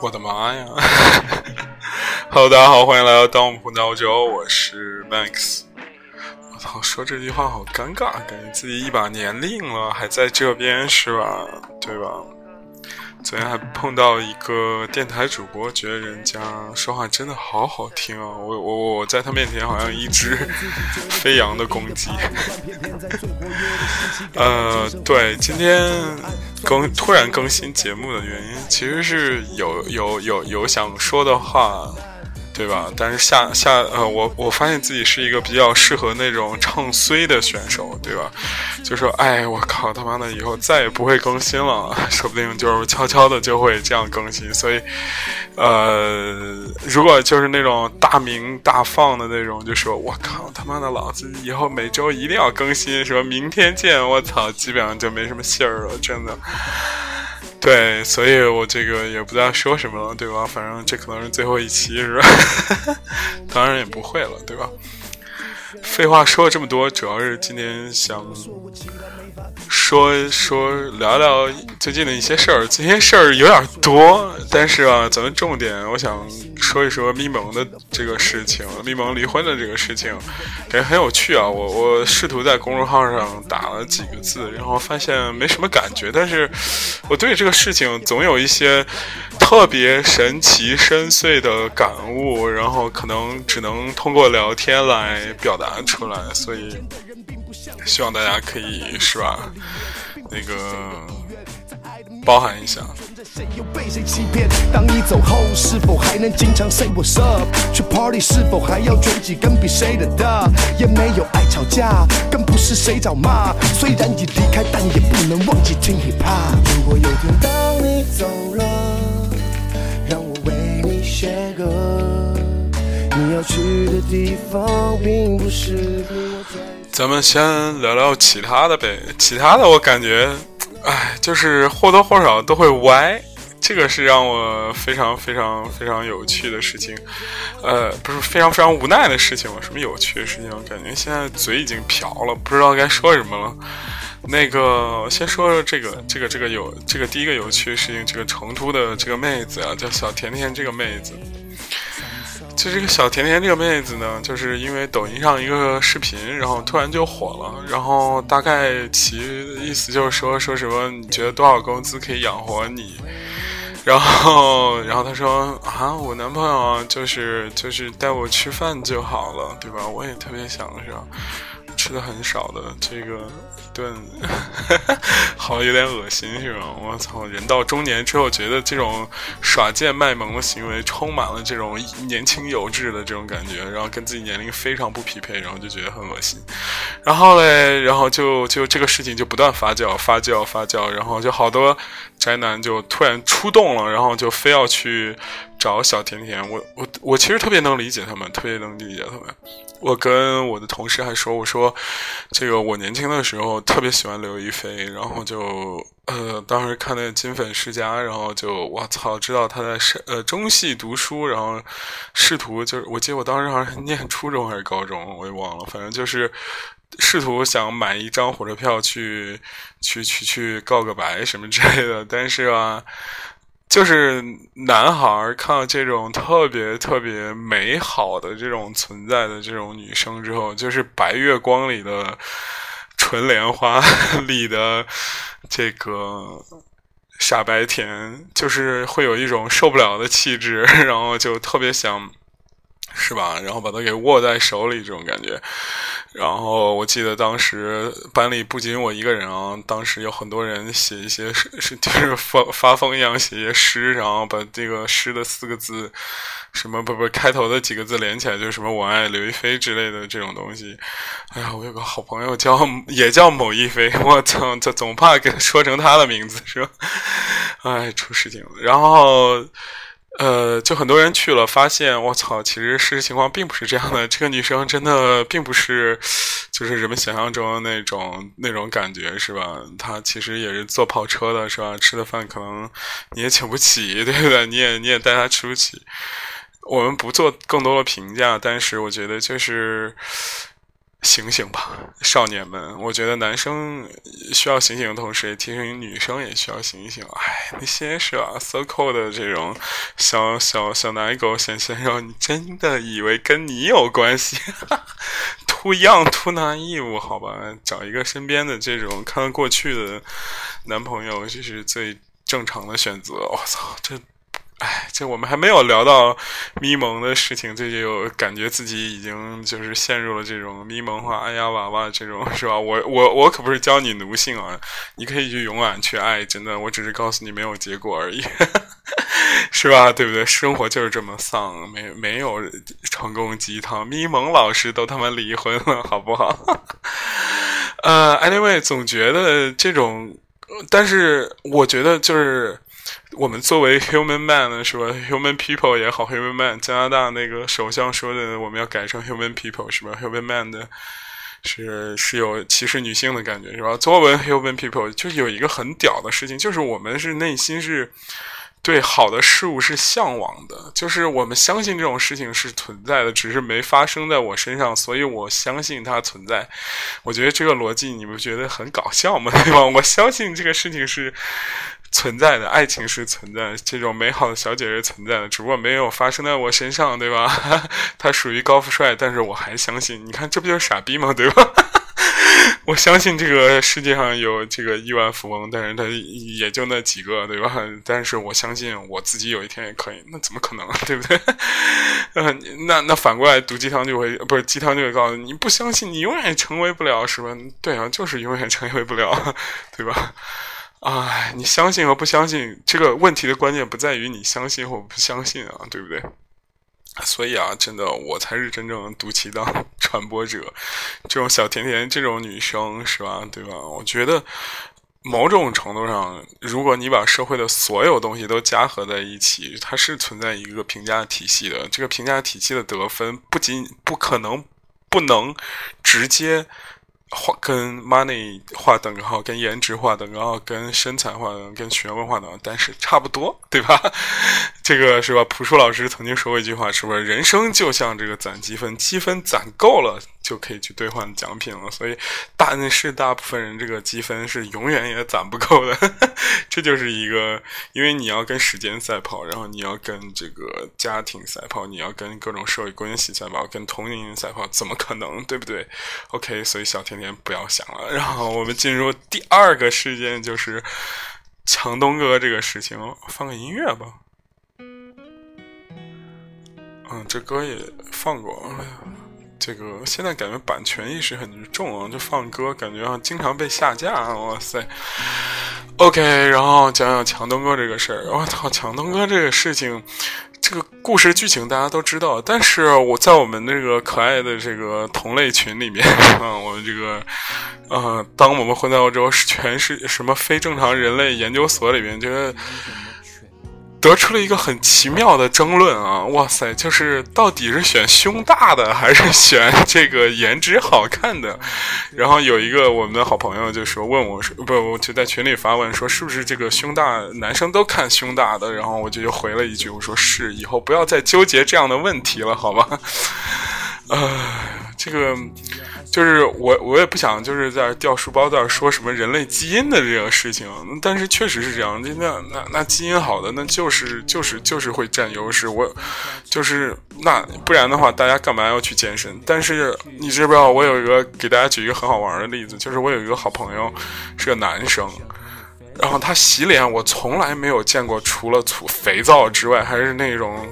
我的妈呀！Hello，大家好，欢迎来到当我们混闹州，我是 Max。我操，说这句话好尴尬，感觉自己一把年龄了，还在这边是吧？对吧？昨天还碰到一个电台主播，觉得人家说话真的好好听啊！我我我在他面前好像一只飞扬的公鸡。呃，对，今天更突然更新节目的原因，其实是有有有有想说的话。对吧？但是下下呃，我我发现自己是一个比较适合那种唱衰的选手，对吧？就说，哎，我靠他妈的，以后再也不会更新了，说不定就是悄悄的就会这样更新。所以，呃，如果就是那种大明大放的那种，就说我靠他妈的，老子以后每周一定要更新，说明天见，我操，基本上就没什么信儿了，真的。对，所以我这个也不知道说什么了，对吧？反正这可能是最后一期，是吧？当然也不会了，对吧？废话说了这么多，主要是今天想。说说聊聊最近的一些事儿，这些事儿有点多，但是啊，咱们重点我想说一说咪蒙的这个事情，咪蒙离婚的这个事情，感觉很有趣啊。我我试图在公众号上打了几个字，然后发现没什么感觉，但是我对这个事情总有一些特别神奇深邃的感悟，然后可能只能通过聊天来表达出来，所以。希望大家可以是吧？那个包含一下。当你走后，是否还能经常 say what's up？去 party 是否还要卷几根比谁的大？也没有爱吵架，更不是谁找骂。虽然已离开，但也不能忘记听 hip hop。如果有天当你走了，写歌。你要去的地方，并不是。咱们先聊聊其他的呗，其他的我感觉，哎，就是或多或少都会歪，这个是让我非常非常非常有趣的事情，呃，不是非常非常无奈的事情吗？什么有趣的事情？我感觉现在嘴已经瓢了，不知道该说什么了。那个，先说说这个，这个，这个有这个第一个有趣的事情，这个成都的这个妹子啊，叫小甜甜，这个妹子。就这个小甜甜这个妹子呢，就是因为抖音上一个视频，然后突然就火了。然后大概其意思就是说，说什么你觉得多少工资可以养活你？然后，然后她说啊，我男朋友就是就是带我吃饭就好了，对吧？我也特别想说。吃的很少的这个顿，好有点恶心是吧？我操！人到中年之后，觉得这种耍贱卖萌的行为充满了这种年轻有志的这种感觉，然后跟自己年龄非常不匹配，然后就觉得很恶心。然后嘞，然后就就这个事情就不断发酵、发酵、发酵，然后就好多宅男就突然出动了，然后就非要去找小甜甜。我我我其实特别能理解他们，特别能理解他们。我跟我的同事还说，我说，这个我年轻的时候特别喜欢刘亦菲，然后就呃，当时看那个《金粉世家》，然后就我操，知道她在呃中戏读书，然后试图就是，我记得我当时好像念初中还是高中，我也忘了，反正就是试图想买一张火车票去去去去告个白什么之类的，但是啊。就是男孩看到这种特别特别美好的这种存在的这种女生之后，就是白月光里的纯莲花 里的这个傻白甜，就是会有一种受不了的气质，然后就特别想。是吧？然后把它给握在手里，这种感觉。然后我记得当时班里不仅我一个人啊，当时有很多人写一些是是就是发发疯一样写一些诗，然后把这个诗的四个字，什么不不开头的几个字连起来，就是什么我爱刘亦菲之类的这种东西。哎呀，我有个好朋友叫也叫某亦菲，我操，这总怕给说成他的名字是吧？哎，出事情了。然后。呃，就很多人去了，发现我操，其实事实情况并不是这样的。这个女生真的并不是，就是人们想象中的那种那种感觉，是吧？她其实也是坐跑车的，是吧？吃的饭可能你也请不起，对不对？你也你也带她吃不起。我们不做更多的评价，但是我觉得就是。醒醒吧，少年们！我觉得男生需要醒醒的同时，也提醒女生也需要醒醒。哎，那些是吧，circle 的这种小小小奶狗小鲜肉，你真的以为跟你有关系？Too young, too naive，好吧，找一个身边的这种看得过去的男朋友，这是最正常的选择。我操，这。哎，这我们还没有聊到咪蒙的事情，这就感觉自己已经就是陷入了这种咪蒙化、哎呀娃娃这种，是吧？我我我可不是教你奴性啊，你可以去勇敢去爱，真的，我只是告诉你没有结果而已，是吧？对不对？生活就是这么丧，没没有成功鸡汤，咪蒙老师都他妈离婚了，好不好？呃，anyway，总觉得这种，但是我觉得就是。我们作为 human man 呢，是吧？human people 也好，human man，加拿大那个首相说的，我们要改成 human people，是吧？human man 的是是有歧视女性的感觉，是吧？作为 human people，就有一个很屌的事情，就是我们是内心是对好的事物是向往的，就是我们相信这种事情是存在的，只是没发生在我身上，所以我相信它存在。我觉得这个逻辑你们觉得很搞笑吗？对吧？我相信这个事情是。存在的爱情是存在的，这种美好的小姐是存在的，只不过没有发生在我身上，对吧？他属于高富帅，但是我还相信。你看，这不就是傻逼吗？对吧？我相信这个世界上有这个亿万富翁，但是他也就那几个，对吧？但是我相信我自己有一天也可以，那怎么可能？对不对？嗯，那那反过来毒鸡汤就会不是鸡汤就会告诉你，你不相信，你永远成为不了，是吧？对啊，就是永远成为不了，对吧？哎，你相信和不相信这个问题的关键不在于你相信或不相信啊，对不对？所以啊，真的，我才是真正毒气当 传播者。这种小甜甜，这种女生是吧？对吧？我觉得某种程度上，如果你把社会的所有东西都加合在一起，它是存在一个评价体系的。这个评价体系的得分，不仅不可能不能直接。画跟 money 画等号，跟颜值画等号，跟身材画等，跟学问画等，但是差不多，对吧？这个是吧？朴树老师曾经说过一句话，是不是？人生就像这个攒积分，积分攒够了。就可以去兑换奖品了，所以但是大部分人这个积分是永远也攒不够的，这就是一个，因为你要跟时间赛跑，然后你要跟这个家庭赛跑，你要跟各种社会关系赛跑，跟同龄人赛跑，怎么可能，对不对？OK，所以小甜甜不要想了，然后我们进入第二个事件，就是强东哥这个事情，放个音乐吧。嗯，这歌也放过。这个现在感觉版权意识很重啊，就放歌感觉啊经常被下架，哇塞！OK，然后讲讲强东哥这个事儿。我操，强东哥这个事情，故事剧情大家都知道，但是我在我们那个可爱的这个同类群里面啊，我们这个呃，当我们混在欧洲全是什么非正常人类研究所里面，觉得。得出了一个很奇妙的争论啊！哇塞，就是到底是选胸大的还是选这个颜值好看的？然后有一个我们的好朋友就说问我说不，我就在群里发问说是不是这个胸大男生都看胸大的？然后我就又回了一句我说是，以后不要再纠结这样的问题了，好吧？啊，这个。就是我，我也不想就是在掉书包，在说什么人类基因的这个事情，但是确实是这样。那那那基因好的，那就是就是就是会占优势。我就是那不然的话，大家干嘛要去健身？但是你知不知道？我有一个给大家举一个很好玩的例子，就是我有一个好朋友是个男生，然后他洗脸，我从来没有见过除了粗肥皂之外，还是那种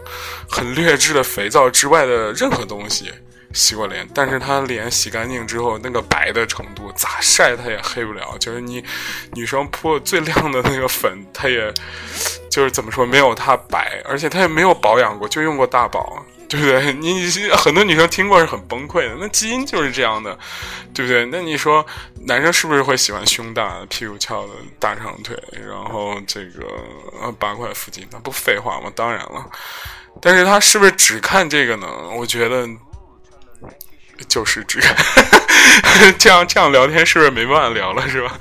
很劣质的肥皂之外的任何东西。洗过脸，但是他脸洗干净之后，那个白的程度咋晒他也黑不了。就是你女生铺最亮的那个粉，他也就是怎么说没有他白，而且他也没有保养过，就用过大宝，对不对？你很多女生听过是很崩溃的，那基因就是这样的，对不对？那你说男生是不是会喜欢胸大、屁股翘的大长腿，然后这个八块腹肌？那不废话吗？当然了，但是他是不是只看这个呢？我觉得。就是这 这样这样聊天是不是没办法聊了是吧？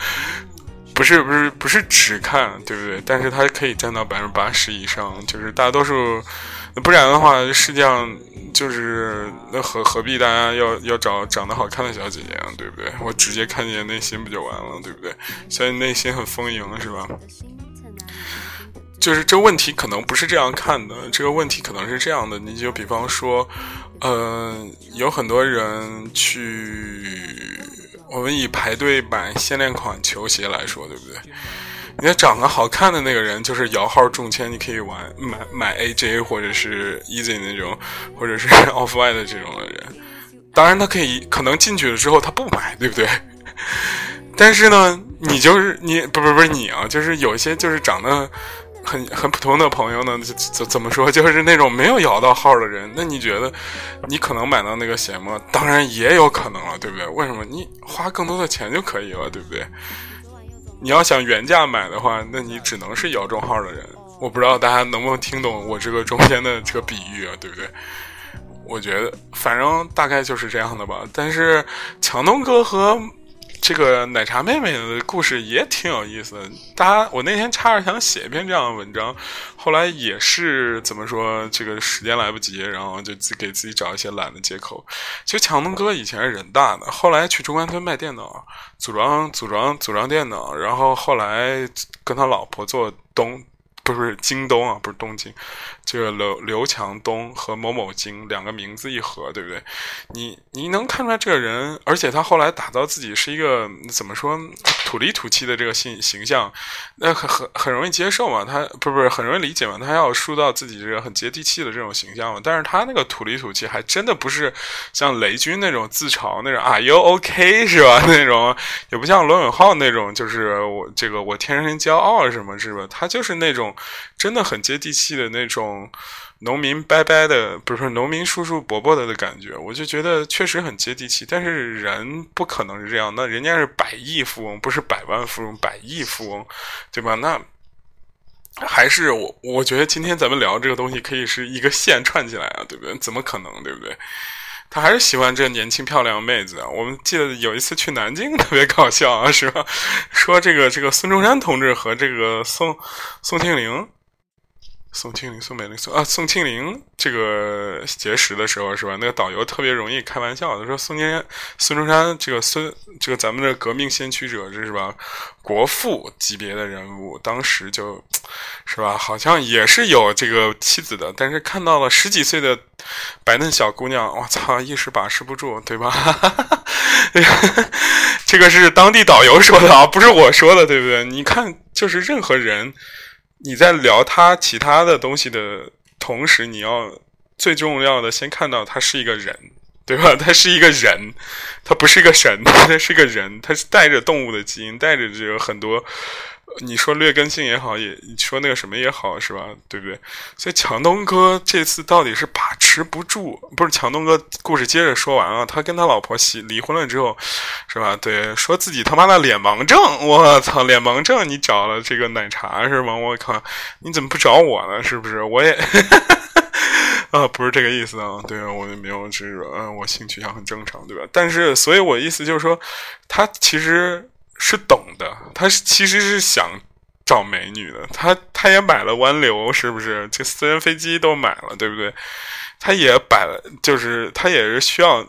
不是不是不是只看对不对？但是它可以占到百分之八十以上，就是大多数不然的话，世界上就是那何何必大家要要找长得好看的小姐姐啊，对不对？我直接看见内心不就完了，对不对？所以内心很丰盈，是吧？就是这问题可能不是这样看的，这个问题可能是这样的。你就比方说，嗯，有很多人去，我们以排队买限量款球鞋来说，对不对？你看长得好看的那个人，就是摇号中签，你可以玩买买 AJ 或者是 Easy 那种，或者是 Off White 的这种的人。当然，他可以可能进去了之后他不买，对不对？但是呢，你就是你不不不是你啊，就是有一些就是长得。很很普通的朋友呢，怎怎么说，就是那种没有摇到号的人，那你觉得，你可能买到那个鞋吗？当然也有可能了，对不对？为什么？你花更多的钱就可以了，对不对？你要想原价买的话，那你只能是摇中号的人。我不知道大家能不能听懂我这个中间的这个比喻啊，对不对？我觉得反正大概就是这样的吧。但是强东哥和。这个奶茶妹妹的故事也挺有意思的。大家，我那天差点想写一篇这样的文章，后来也是怎么说，这个时间来不及，然后就自给自己找一些懒的借口。其实强东哥以前是人大的，后来去中关村卖电脑，组装组装组装电脑，然后后来跟他老婆做东。不是京东啊，不是东京，这个刘刘强东和某某京两个名字一合，对不对？你你能看出来这个人，而且他后来打造自己是一个怎么说土里土气的这个形形象，那很很很容易接受嘛，他不是不是很容易理解嘛，他要塑造自己这个很接地气的这种形象嘛。但是他那个土里土气还真的不是像雷军那种自嘲那种啊，You OK 是吧？那种也不像罗永浩那种，就是我这个我天生骄傲什么是吧？他就是那种。真的很接地气的那种农民伯伯的，不是农民叔叔伯伯的的感觉，我就觉得确实很接地气。但是人不可能是这样，那人家是百亿富翁，不是百万富翁，百亿富翁，对吧？那还是我，我觉得今天咱们聊这个东西可以是一个线串起来啊，对不对？怎么可能，对不对？他还是喜欢这年轻漂亮妹子啊！我们记得有一次去南京，特别搞笑啊，是吧？说这个这个孙中山同志和这个宋宋庆龄。宋庆龄、宋美龄、宋啊，宋庆龄这个结识的时候是吧？那个导游特别容易开玩笑，他说宋年孙中山这个孙这个咱们的革命先驱者，这是吧？国父级别的人物，当时就是吧？好像也是有这个妻子的，但是看到了十几岁的白嫩小姑娘，我操，一时把持不住，对吧？这个是当地导游说的啊，不是我说的，对不对？你看，就是任何人。你在聊他其他的东西的同时，你要最重要的先看到他是一个人，对吧？他是一个人，他不是一个神，他是个人，他是带着动物的基因，带着这个很多。你说劣根性也好，也你说那个什么也好，是吧？对不对？所以强东哥这次到底是把持不住，不是强东哥故事接着说完啊，他跟他老婆离离婚了之后，是吧？对，说自己他妈的脸盲症，我操，脸盲症，你找了这个奶茶是吗？我靠，你怎么不找我呢？是不是？我也 啊，不是这个意思啊，对啊我也没有，是嗯，我性取向很正常，对吧？但是，所以我意思就是说，他其实。是懂的，他其实是想找美女的，他他也买了湾流，是不是？这私人飞机都买了，对不对？他也摆了，就是他也是需要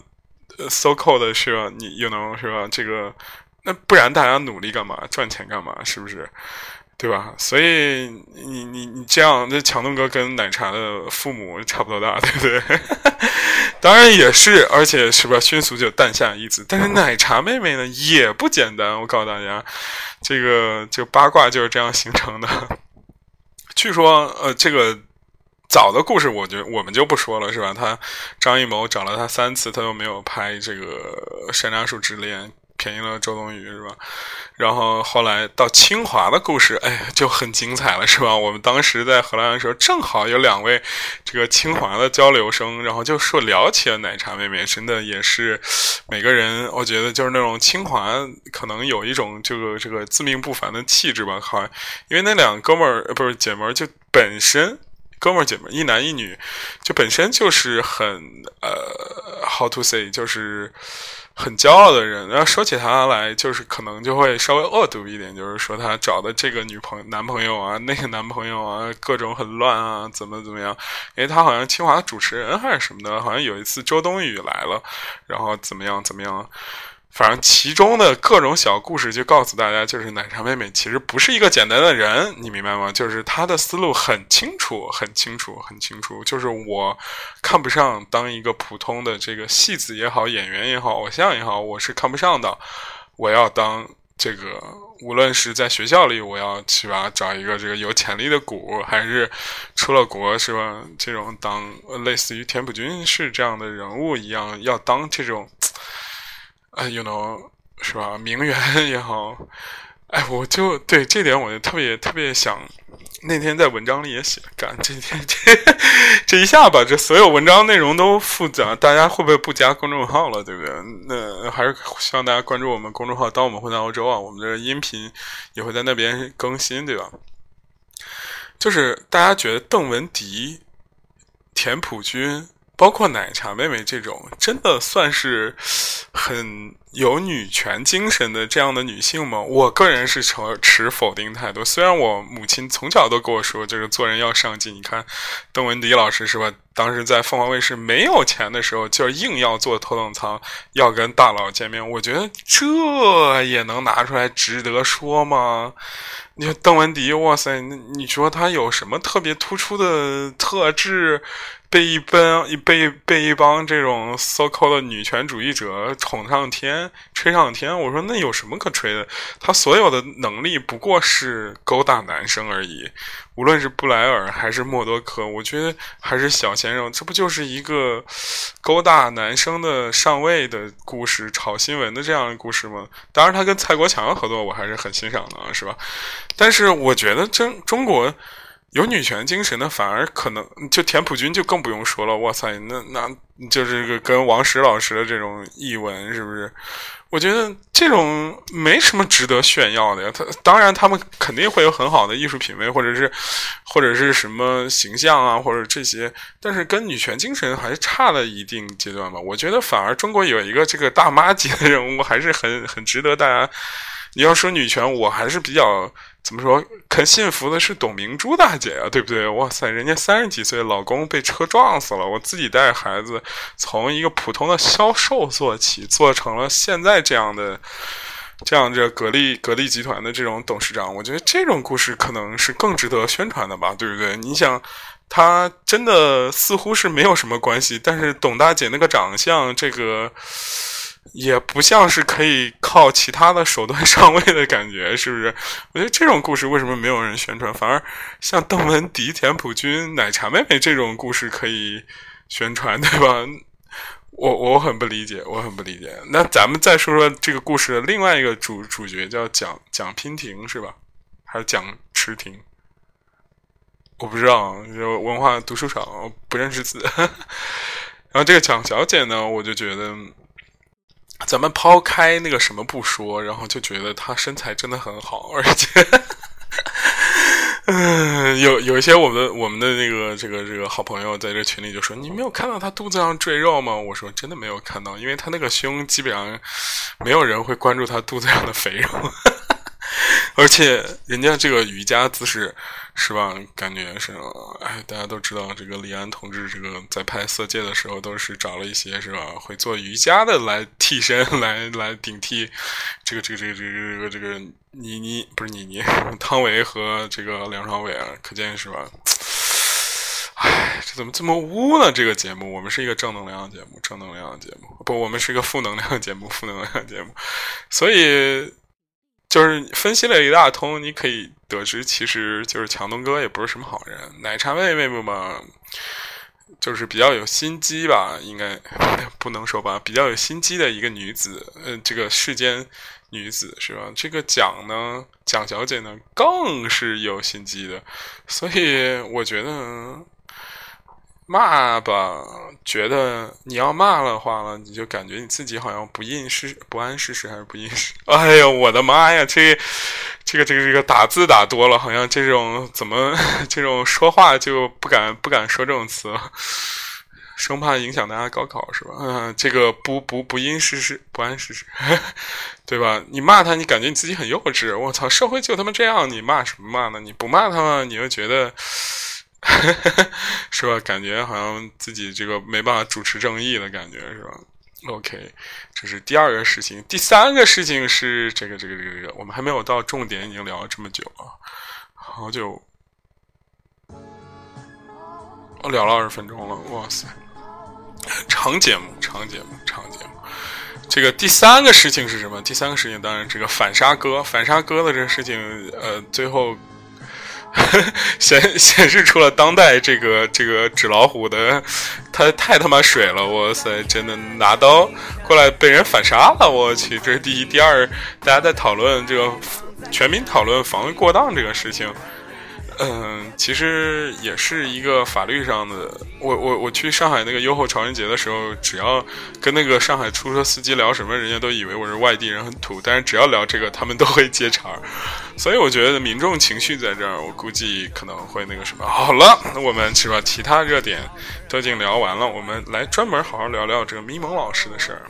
so cold 是吧？你又能是吧？这个那不然大家努力干嘛？赚钱干嘛？是不是？对吧？所以你你你这样，那强东哥跟奶茶的父母差不多大，对不对？当然也是，而且是吧？迅速就诞下一子。但是奶茶妹妹呢，也不简单。我告诉大家，这个这个八卦就是这样形成的。据说，呃，这个早的故事，我觉我们就不说了，是吧？他张艺谋找了他三次，他都没有拍这个《山楂树之恋》。便宜了周冬雨是吧？然后后来到清华的故事，哎，就很精彩了是吧？我们当时在荷兰的时候，正好有两位这个清华的交流生，然后就说聊起了奶茶妹妹，真的也是每个人，我觉得就是那种清华可能有一种这个这个自命不凡的气质吧，好，因为那两哥们儿不是姐们儿，就本身哥们儿姐们儿一男一女，就本身就是很呃，how to say，就是。很骄傲的人。然后说起他来，就是可能就会稍微恶毒一点，就是说他找的这个女朋友、男朋友啊，那个男朋友啊，各种很乱啊，怎么怎么样？因为他好像清华的主持人还是什么的，好像有一次周冬雨来了，然后怎么样怎么样。反正其中的各种小故事就告诉大家，就是奶茶妹妹其实不是一个简单的人，你明白吗？就是她的思路很清楚，很清楚，很清楚。就是我看不上当一个普通的这个戏子也好，演员也好，偶像也好，我是看不上的。我要当这个，无论是在学校里，我要去吧找一个这个有潜力的股，还是出了国是吧？这种当类似于田朴珺是这样的人物一样，要当这种。哎，you know，是吧？名媛 也好，哎，我就对这点，我就特别特别想。那天在文章里也写，干这天这这一下把这所有文章内容都复杂，大家会不会不加公众号了？对不对？那还是希望大家关注我们公众号。当我们回到欧洲啊，我们的音频也会在那边更新，对吧？就是大家觉得邓文迪、田朴珺。包括奶茶妹妹这种，真的算是很有女权精神的这样的女性吗？我个人是持持否定态度。虽然我母亲从小都跟我说，就是做人要上进。你看，邓文迪老师是吧？当时在凤凰卫视没有钱的时候，就是硬要坐头等舱，要跟大佬见面。我觉得这也能拿出来值得说吗？你说邓文迪，哇塞，你说她有什么特别突出的特质？被一帮被被一帮这种 so called 的女权主义者宠上天、吹上天，我说那有什么可吹的？他所有的能力不过是勾搭男生而已。无论是布莱尔还是默多克，我觉得还是小鲜肉，这不就是一个勾搭男生的上位的故事、炒新闻的这样的故事吗？当然，他跟蔡国强合作，我还是很欣赏的，是吧？但是我觉得中中国。有女权精神的，反而可能就田朴珺就更不用说了。哇塞，那那就是个跟王石老师的这种译文，是不是？我觉得这种没什么值得炫耀的呀。他当然，他们肯定会有很好的艺术品味，或者是或者是什么形象啊，或者这些。但是跟女权精神还是差了一定阶段吧。我觉得反而中国有一个这个大妈级的人物，还是很很值得大家。你要说女权，我还是比较。怎么说？肯幸福的是董明珠大姐啊，对不对？哇塞，人家三十几岁，老公被车撞死了，我自己带孩子，从一个普通的销售做起，做成了现在这样的，这样这格力格力集团的这种董事长。我觉得这种故事可能是更值得宣传的吧，对不对？你想，他真的似乎是没有什么关系，但是董大姐那个长相，这个。也不像是可以靠其他的手段上位的感觉，是不是？我觉得这种故事为什么没有人宣传，反而像邓文迪、田朴珺、奶茶妹妹这种故事可以宣传，对吧？我我很不理解，我很不理解。那咱们再说说这个故事的另外一个主主角，叫蒋蒋娉婷，是吧？还是蒋池婷？我不知道，就文化读书少，不认识字。然后这个蒋小姐呢，我就觉得。咱们抛开那个什么不说，然后就觉得她身材真的很好，而且，嗯，有有一些我们我们的那个这个这个好朋友在这群里就说：“你没有看到她肚子上赘肉吗？”我说：“真的没有看到，因为她那个胸基本上没有人会关注她肚子上的肥肉。” 而且人家这个瑜伽姿势是吧？感觉是哎，大家都知道这个李安同志这个在拍《色戒》的时候都是找了一些是吧会做瑜伽的来替身 来来顶替这个这个这个这个这个这个倪妮不是倪妮汤唯和这个梁朝伟啊，可见是吧？哎，这怎么这么污呢？这个节目我们是一个正能量节目，正能量节目不，我们是一个负能量节目，负能量节目，所以。就是分析了一大通，你可以得知，其实就是强东哥也不是什么好人。奶茶妹妹嘛，就是比较有心机吧，应该不能说吧，比较有心机的一个女子。嗯，这个世间女子是吧？这个蒋呢，蒋小姐呢，更是有心机的。所以我觉得。骂吧，觉得你要骂的话了，你就感觉你自己好像不谙世不谙世事还是不谙世。哎呀，我的妈呀，这这个这个这个打字打多了，好像这种怎么 这种说话就不敢不敢说这种词了。生怕影响大家高考是吧？嗯，这个不不不谙世事，不谙世事，对吧？你骂他，你感觉你自己很幼稚。我操，社会就他妈这样，你骂什么骂呢？你不骂他？你又觉得 是吧？感觉好像自己这个没办法主持正义的感觉是吧？OK，这是第二个事情。第三个事情是这个这个这个这个，我们还没有到重点，已经聊了这么久了，好久。我聊了二十分钟了，哇塞！长节目，长节目，长节目。这个第三个事情是什么？第三个事情当然这个反杀哥，反杀哥的这个事情，呃，最后 显显示出了当代这个这个纸老虎的，他太他妈水了，哇塞！真的拿刀过来被人反杀了，我去！这是第一，第二，大家在讨论这个全民讨论防卫过当这个事情。嗯，其实也是一个法律上的。我我我去上海那个优厚潮人节的时候，只要跟那个上海出租车司机聊什么，人家都以为我是外地人，很土。但是只要聊这个，他们都会接茬儿。所以我觉得民众情绪在这儿，我估计可能会那个什么。好了，那我们是吧？其他热点都已经聊完了，我们来专门好好聊聊这个咪蒙老师的事儿。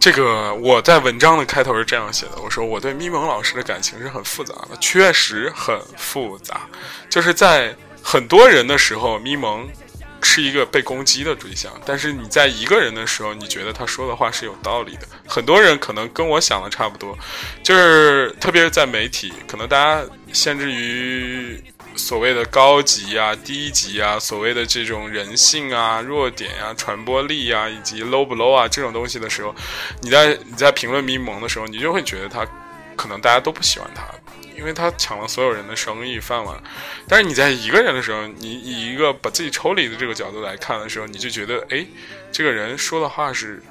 这个我在文章的开头是这样写的，我说我对咪蒙老师的感情是很复杂的，确实很复杂。就是在很多人的时候，咪蒙是一个被攻击的对象，但是你在一个人的时候，你觉得他说的话是有道理的。很多人可能跟我想的差不多，就是特别是在媒体，可能大家限制于。所谓的高级啊、低级啊，所谓的这种人性啊、弱点啊、传播力啊，以及 low 不 low 啊这种东西的时候，你在你在评论迷蒙的时候，你就会觉得他可能大家都不喜欢他，因为他抢了所有人的生意饭碗。但是你在一个人的时候，你以一个把自己抽离的这个角度来看的时候，你就觉得哎，这个人说的话是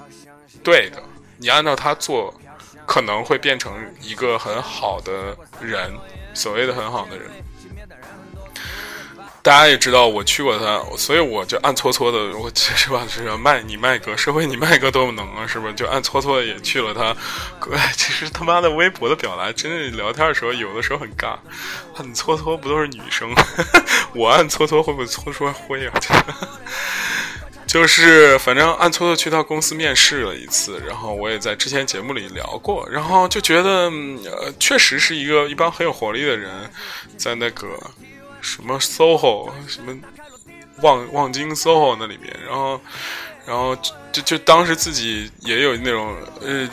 对的，你按照他做，可能会变成一个很好的人，所谓的很好的人。大家也知道我去过他，所以我就暗搓搓的，我是吧？是麦你麦哥，社会你麦哥多能啊，是吧？就暗搓搓的也去了他。其实他妈的微博的表达，真的聊天的时候有的时候很尬。很搓搓不都是女生？我暗搓搓会不会搓出来灰啊？就是反正暗搓搓去他公司面试了一次，然后我也在之前节目里聊过，然后就觉得呃，确实是一个一帮很有活力的人，在那个。什么 SOHO 什么望望京 SOHO 那里面，然后然后就就当时自己也有那种呃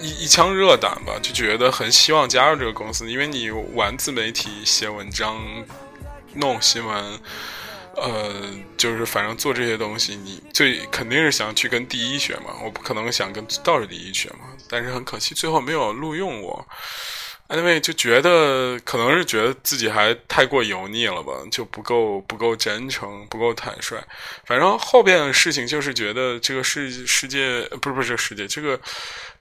一一腔热胆吧，就觉得很希望加入这个公司，因为你玩自媒体、写文章、弄新闻，呃，就是反正做这些东西，你最肯定是想去跟第一学嘛，我不可能想跟倒数第一学嘛，但是很可惜最后没有录用我。Anyway，就觉得可能是觉得自己还太过油腻了吧，就不够不够真诚，不够坦率。反正后边的事情就是觉得这个世世界不是不是这世界，这个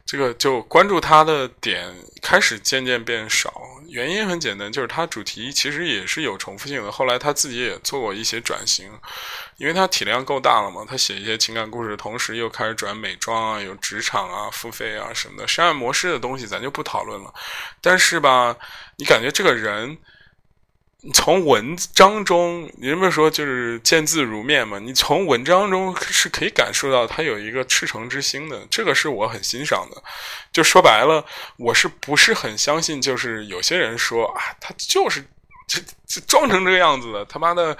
这个就关注他的点开始渐渐变少。原因很简单，就是他主题其实也是有重复性的。后来他自己也做过一些转型。因为他体量够大了嘛，他写一些情感故事，同时又开始转美妆啊，有职场啊、付费啊什么的商业模式的东西，咱就不讨论了。但是吧，你感觉这个人，从文章中，人们说就是见字如面嘛，你从文章中是可以感受到他有一个赤诚之心的，这个是我很欣赏的。就说白了，我是不是很相信？就是有些人说啊，他就是。这这装成这个样子的，他妈的，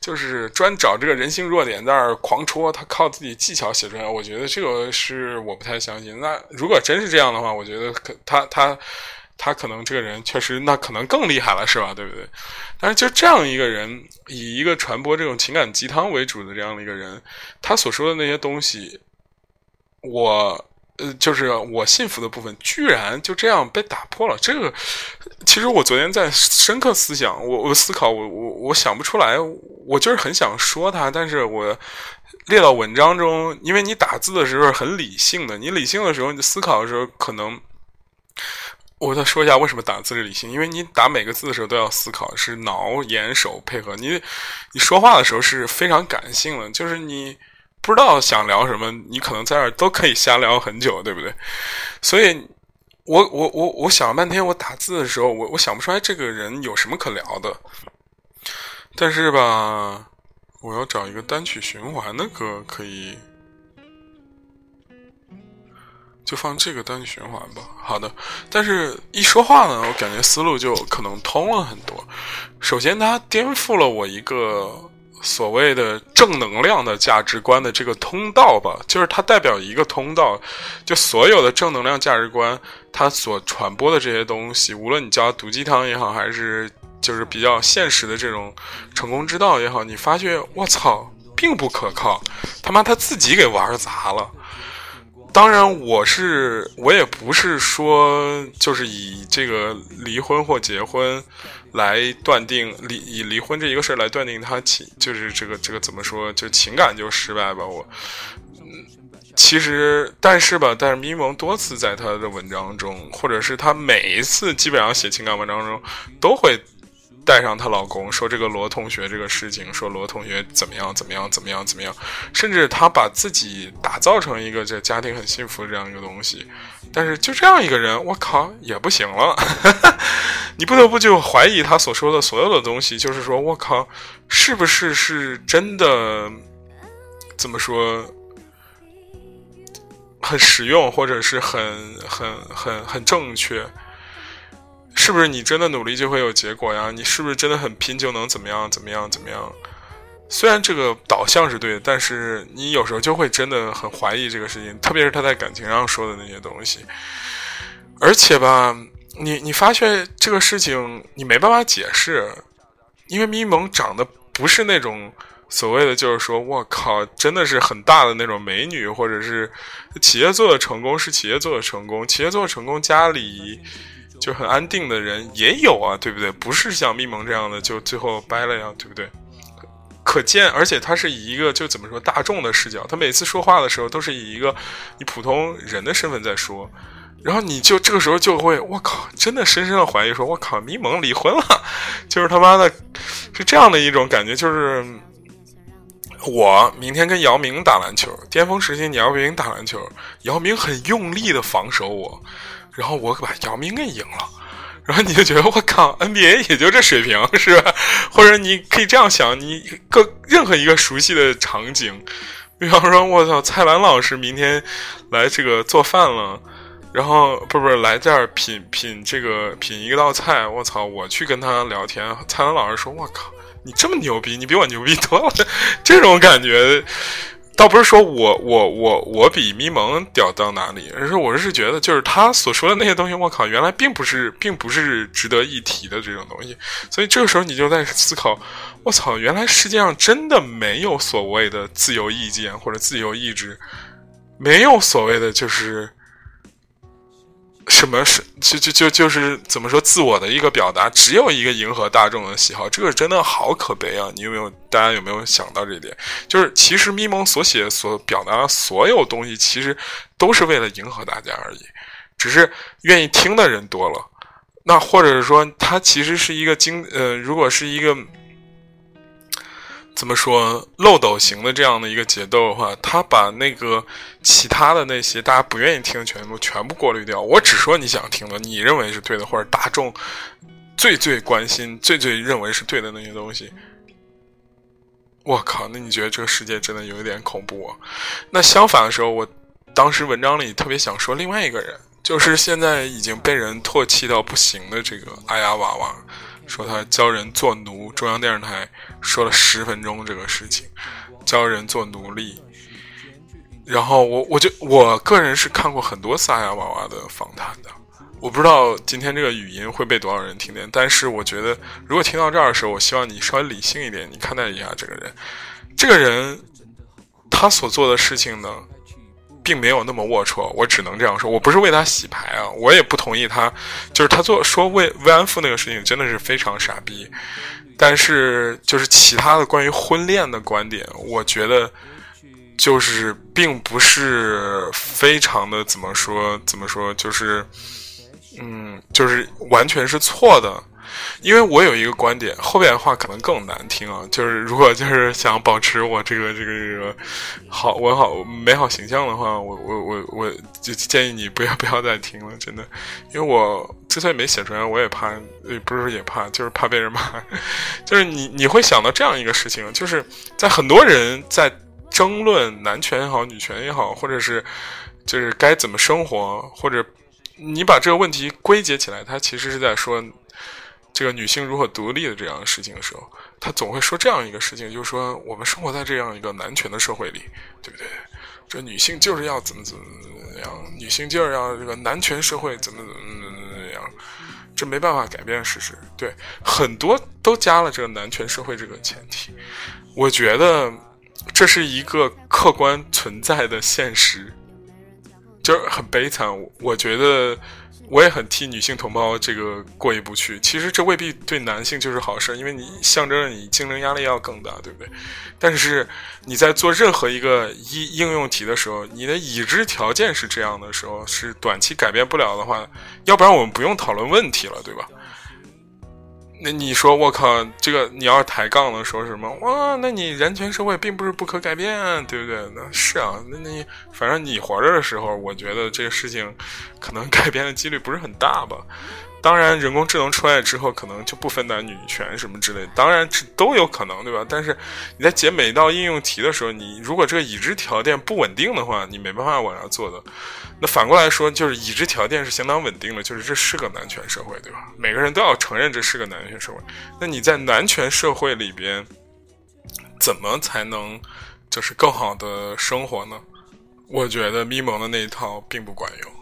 就是专找这个人性弱点在那儿狂戳，他靠自己技巧写出来，我觉得这个是我不太相信。那如果真是这样的话，我觉得可他他他可能这个人确实那可能更厉害了，是吧？对不对？但是就这样一个人，以一个传播这种情感鸡汤为主的这样的一个人，他所说的那些东西，我。呃，就是我幸福的部分，居然就这样被打破了。这个，其实我昨天在深刻思想，我我思考，我我我想不出来，我就是很想说他，但是我列到文章中，因为你打字的时候很理性的，你理性的时候，你思考的时候，可能我再说一下为什么打字是理性，因为你打每个字的时候都要思考，是脑眼手配合，你你说话的时候是非常感性的，就是你。不知道想聊什么，你可能在这儿都可以瞎聊很久，对不对？所以，我我我我想了半天，我打字的时候，我我想不出来这个人有什么可聊的。但是吧，我要找一个单曲循环的歌，可以就放这个单曲循环吧。好的，但是一说话呢，我感觉思路就可能通了很多。首先，它颠覆了我一个所谓的正能量的价值观的这个通道吧，就是它代表一个通道，就所有的正能量价值观，它所传播的这些东西，无论你叫毒鸡汤也好，还是。就是比较现实的这种成功之道也好，你发觉我操，并不可靠，他妈他自己给玩砸了。当然，我是我也不是说就是以这个离婚或结婚来断定离以离婚这一个事儿来断定他情就是这个这个怎么说就情感就失败吧。我，其实但是吧，但是咪蒙多次在他的文章中，或者是他每一次基本上写情感文章中都会。带上她老公说这个罗同学这个事情，说罗同学怎么样怎么样怎么样怎么样，甚至她把自己打造成一个这家庭很幸福这样一个东西，但是就这样一个人，我靠也不行了，你不得不就怀疑他所说的所有的东西，就是说我靠是不是是真的，怎么说很实用，或者是很很很很正确。是不是你真的努力就会有结果呀？你是不是真的很拼就能怎么样怎么样怎么样？虽然这个导向是对的，但是你有时候就会真的很怀疑这个事情，特别是他在感情上说的那些东西。而且吧，你你发现这个事情你没办法解释，因为咪蒙长得不是那种所谓的就是说我靠，真的是很大的那种美女，或者是企业做的成功是企业做的成功，企业做的成功家里。就很安定的人也有啊，对不对？不是像咪蒙这样的，就最后掰了呀，对不对？可见，而且他是以一个就怎么说大众的视角，他每次说话的时候都是以一个你普通人的身份在说，然后你就这个时候就会，我靠，真的深深的怀疑说，我靠，咪蒙离婚了，就是他妈的，是这样的一种感觉，就是我明天跟姚明打篮球，巅峰时期你，姚明打篮球，姚明很用力的防守我。然后我把姚明给赢了，然后你就觉得我靠，NBA 也就这水平是吧？或者你可以这样想，你各任何一个熟悉的场景，比方说，我操，蔡澜老师明天来这个做饭了，然后不是不是来这儿品品这个品一道菜，我操，我去跟他聊天，蔡澜老师说，我靠，你这么牛逼，你比我牛逼多了，这种感觉。倒不是说我我我我比咪蒙屌到哪里，而是我是觉得，就是他所说的那些东西，我靠，原来并不是并不是值得一提的这种东西。所以这个时候你就在思考，我操，原来世界上真的没有所谓的自由意见或者自由意志，没有所谓的就是。什么是就就就就是怎么说自我的一个表达，只有一个迎合大众的喜好，这个真的好可悲啊！你有没有大家有没有想到这一点？就是其实咪蒙所写所表达的所有东西，其实都是为了迎合大家而已，只是愿意听的人多了，那或者是说他其实是一个经呃，如果是一个。怎么说漏斗型的这样的一个节奏的话，他把那个其他的那些大家不愿意听的全部全部过滤掉。我只说你想听的，你认为是对的，或者大众最最关心、最最认为是对的那些东西。我靠，那你觉得这个世界真的有一点恐怖啊？那相反的时候，我当时文章里特别想说另外一个人，就是现在已经被人唾弃到不行的这个阿雅娃娃。说他教人做奴，中央电视台说了十分钟这个事情，教人做奴隶。然后我我就我个人是看过很多撒亚娃娃的访谈的，我不知道今天这个语音会被多少人听见，但是我觉得如果听到这儿的时候，我希望你稍微理性一点，你看待一下这个人，这个人他所做的事情呢。并没有那么龌龊，我只能这样说。我不是为他洗牌啊，我也不同意他，就是他做说慰慰安妇那个事情真的是非常傻逼。但是就是其他的关于婚恋的观点，我觉得就是并不是非常的怎么说怎么说，就是嗯，就是完全是错的。因为我有一个观点，后边的话可能更难听啊。就是如果就是想保持我这个这个这个好我好美好形象的话，我我我我就建议你不要不要再听了，真的。因为我之所以没写出来，我也怕，不是也怕，就是怕被人骂。就是你你会想到这样一个事情，就是在很多人在争论男权也好，女权也好，或者是就是该怎么生活，或者。你把这个问题归结起来，他其实是在说这个女性如何独立的这样的事情的时候，他总会说这样一个事情，就是说我们生活在这样一个男权的社会里，对不对？这女性就是要怎么怎么怎么样，女性就是要这个男权社会怎么怎么怎么样，这没办法改变事实。对，很多都加了这个男权社会这个前提，我觉得这是一个客观存在的现实。就是很悲惨，我觉得我也很替女性同胞这个过意不去。其实这未必对男性就是好事，因为你象征着你竞争压力要更大，对不对？但是你在做任何一个应应用题的时候，你的已知条件是这样的时候，是短期改变不了的话，要不然我们不用讨论问题了，对吧？那你说我靠，这个你要是抬杠了说什么哇？那你人权社会并不是不可改变，对不对？那是啊，那你反正你活着的时候，我觉得这个事情可能改变的几率不是很大吧。当然，人工智能出来之后，可能就不分男女权什么之类，当然这都有可能，对吧？但是你在解每一道应用题的时候，你如果这个已知条件不稳定的话，你没办法往下做的。那反过来说，就是已知条件是相当稳定的，就是这是个男权社会，对吧？每个人都要承认这是个男权社会。那你在男权社会里边，怎么才能就是更好的生活呢？我觉得咪蒙的那一套并不管用。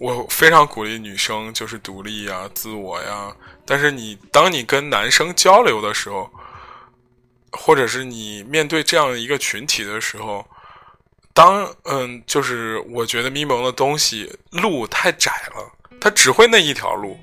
我非常鼓励女生就是独立呀、自我呀。但是你当你跟男生交流的时候，或者是你面对这样一个群体的时候，当嗯，就是我觉得咪蒙的东西路太窄了，它只会那一条路。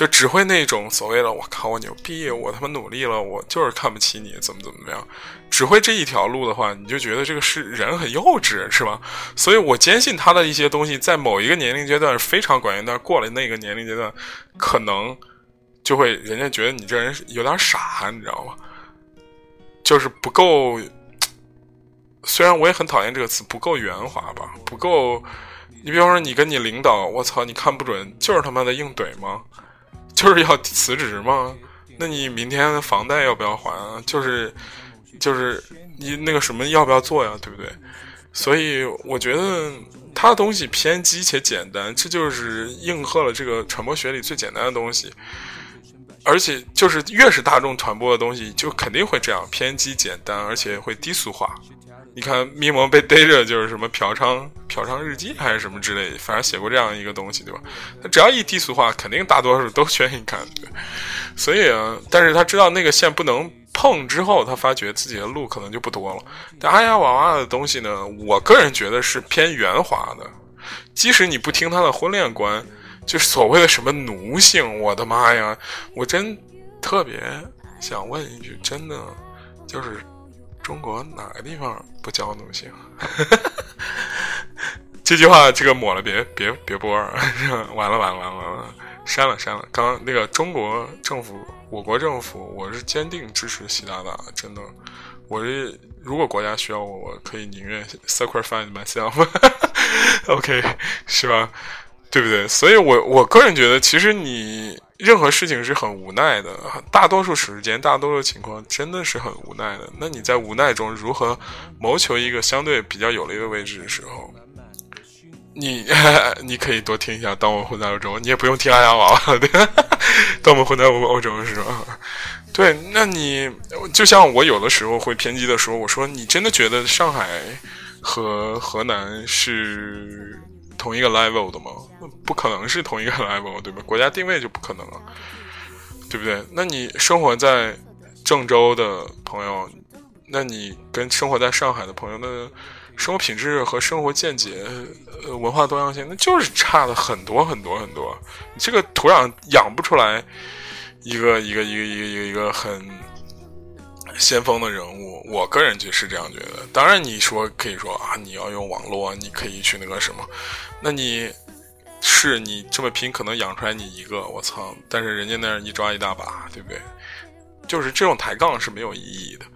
就只会那种所谓的“我靠，我牛逼，我他妈努力了，我就是看不起你，怎么怎么样”，只会这一条路的话，你就觉得这个是人很幼稚，是吧？所以我坚信他的一些东西在某一个年龄阶段非常管用，但过了那个年龄阶段，可能就会人家觉得你这人有点傻，你知道吗？就是不够。虽然我也很讨厌这个词，不够圆滑吧？不够。你比方说，你跟你领导，我操，你看不准，就是他妈的硬怼吗？就是要辞职吗？那你明天房贷要不要还啊？就是，就是你那个什么要不要做呀？对不对？所以我觉得他的东西偏激且简单，这就是应和了这个传播学里最简单的东西。而且就是越是大众传播的东西，就肯定会这样偏激简单，而且会低俗化。你看咪蒙被逮着就是什么嫖娼嫖娼日记还是什么之类，反正写过这样一个东西，对吧？他只要一低俗化，肯定大多数都 愿意看。所以啊，但是他知道那个线不能碰之后，他发觉自己的路可能就不多了。但阿呀娃娃的东西呢，我个人觉得是偏圆滑的。即使你不听他的婚恋观，就是所谓的什么奴性，我的妈呀！我真特别想问一句，真的就是。中国哪个地方不教奴性？这句话这个抹了，别别别播，完了完了完了完了，删了删了。刚那个中国政府，我国政府，我是坚定支持习大大，真的。我是如果国家需要我，我可以宁愿 sacrifice myself。OK，是吧？对不对？所以，我我个人觉得，其实你任何事情是很无奈的，大多数时间，大多数情况真的是很无奈的。那你在无奈中如何谋求一个相对比较有利的位置的时候，你 你可以多听一下《当我混在欧洲》，你也不用听阿雅娃娃，对，当我们混在欧洲是吧？对，那你就像我有的时候会偏激的说，我说你真的觉得上海和河南是？同一个 level 的吗？不可能是同一个 level，对吧？国家定位就不可能了，对不对？那你生活在郑州的朋友，那你跟生活在上海的朋友的生活品质和生活见解、文化多样性，那就是差了很多很多很多。这个土壤养不出来一个一个一个一个一个一个很。先锋的人物，我个人就是这样觉得。当然，你说可以说啊，你要用网络，你可以去那个什么，那你是你这么拼，可能养出来你一个，我操！但是人家那儿一抓一大把，对不对？就是这种抬杠是没有意义的。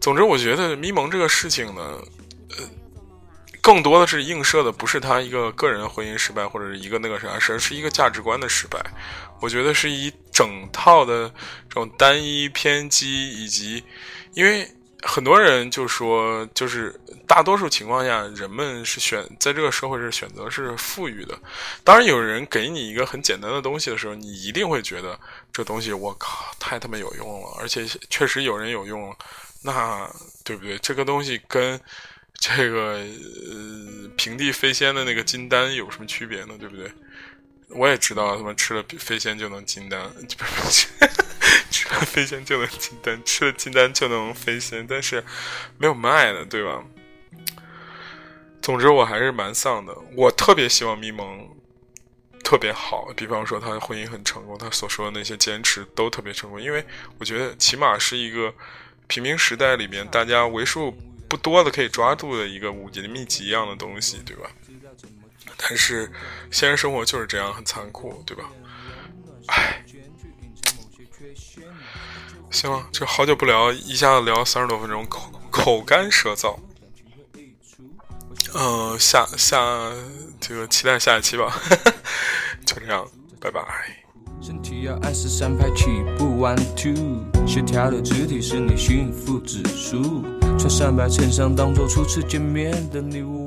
总之，我觉得咪蒙这个事情呢，呃，更多的是映射的不是他一个个人婚姻失败或者是一个那个啥而，是一个价值观的失败。我觉得是一整套的这种单一偏激，以及因为。很多人就说，就是大多数情况下，人们是选在这个社会是选择是富裕的。当然，有人给你一个很简单的东西的时候，你一定会觉得这东西我靠太他妈有用了，而且确实有人有用，那对不对？这个东西跟这个呃平地飞仙的那个金丹有什么区别呢？对不对？我也知道他们吃了飞仙就能金丹，不是。吃了飞仙就能金丹，吃了金丹就能飞仙，但是没有卖的，对吧？总之我还是蛮丧的。我特别希望咪蒙特别好，比方说他的婚姻很成功，他所说的那些坚持都特别成功，因为我觉得起码是一个平民时代里边大家为数不多的可以抓住的一个五的秘籍一样的东西，对吧？但是现实生活就是这样，很残酷，对吧？唉。行了，这好久不聊，一下子聊三十多分钟，口口干舌燥。嗯，下下这个期待下一期吧，就这样，拜拜。身体要按时三拍起步 one two，协调的肢体是你幸福指数，穿上白衬衫当做初次见面的礼物。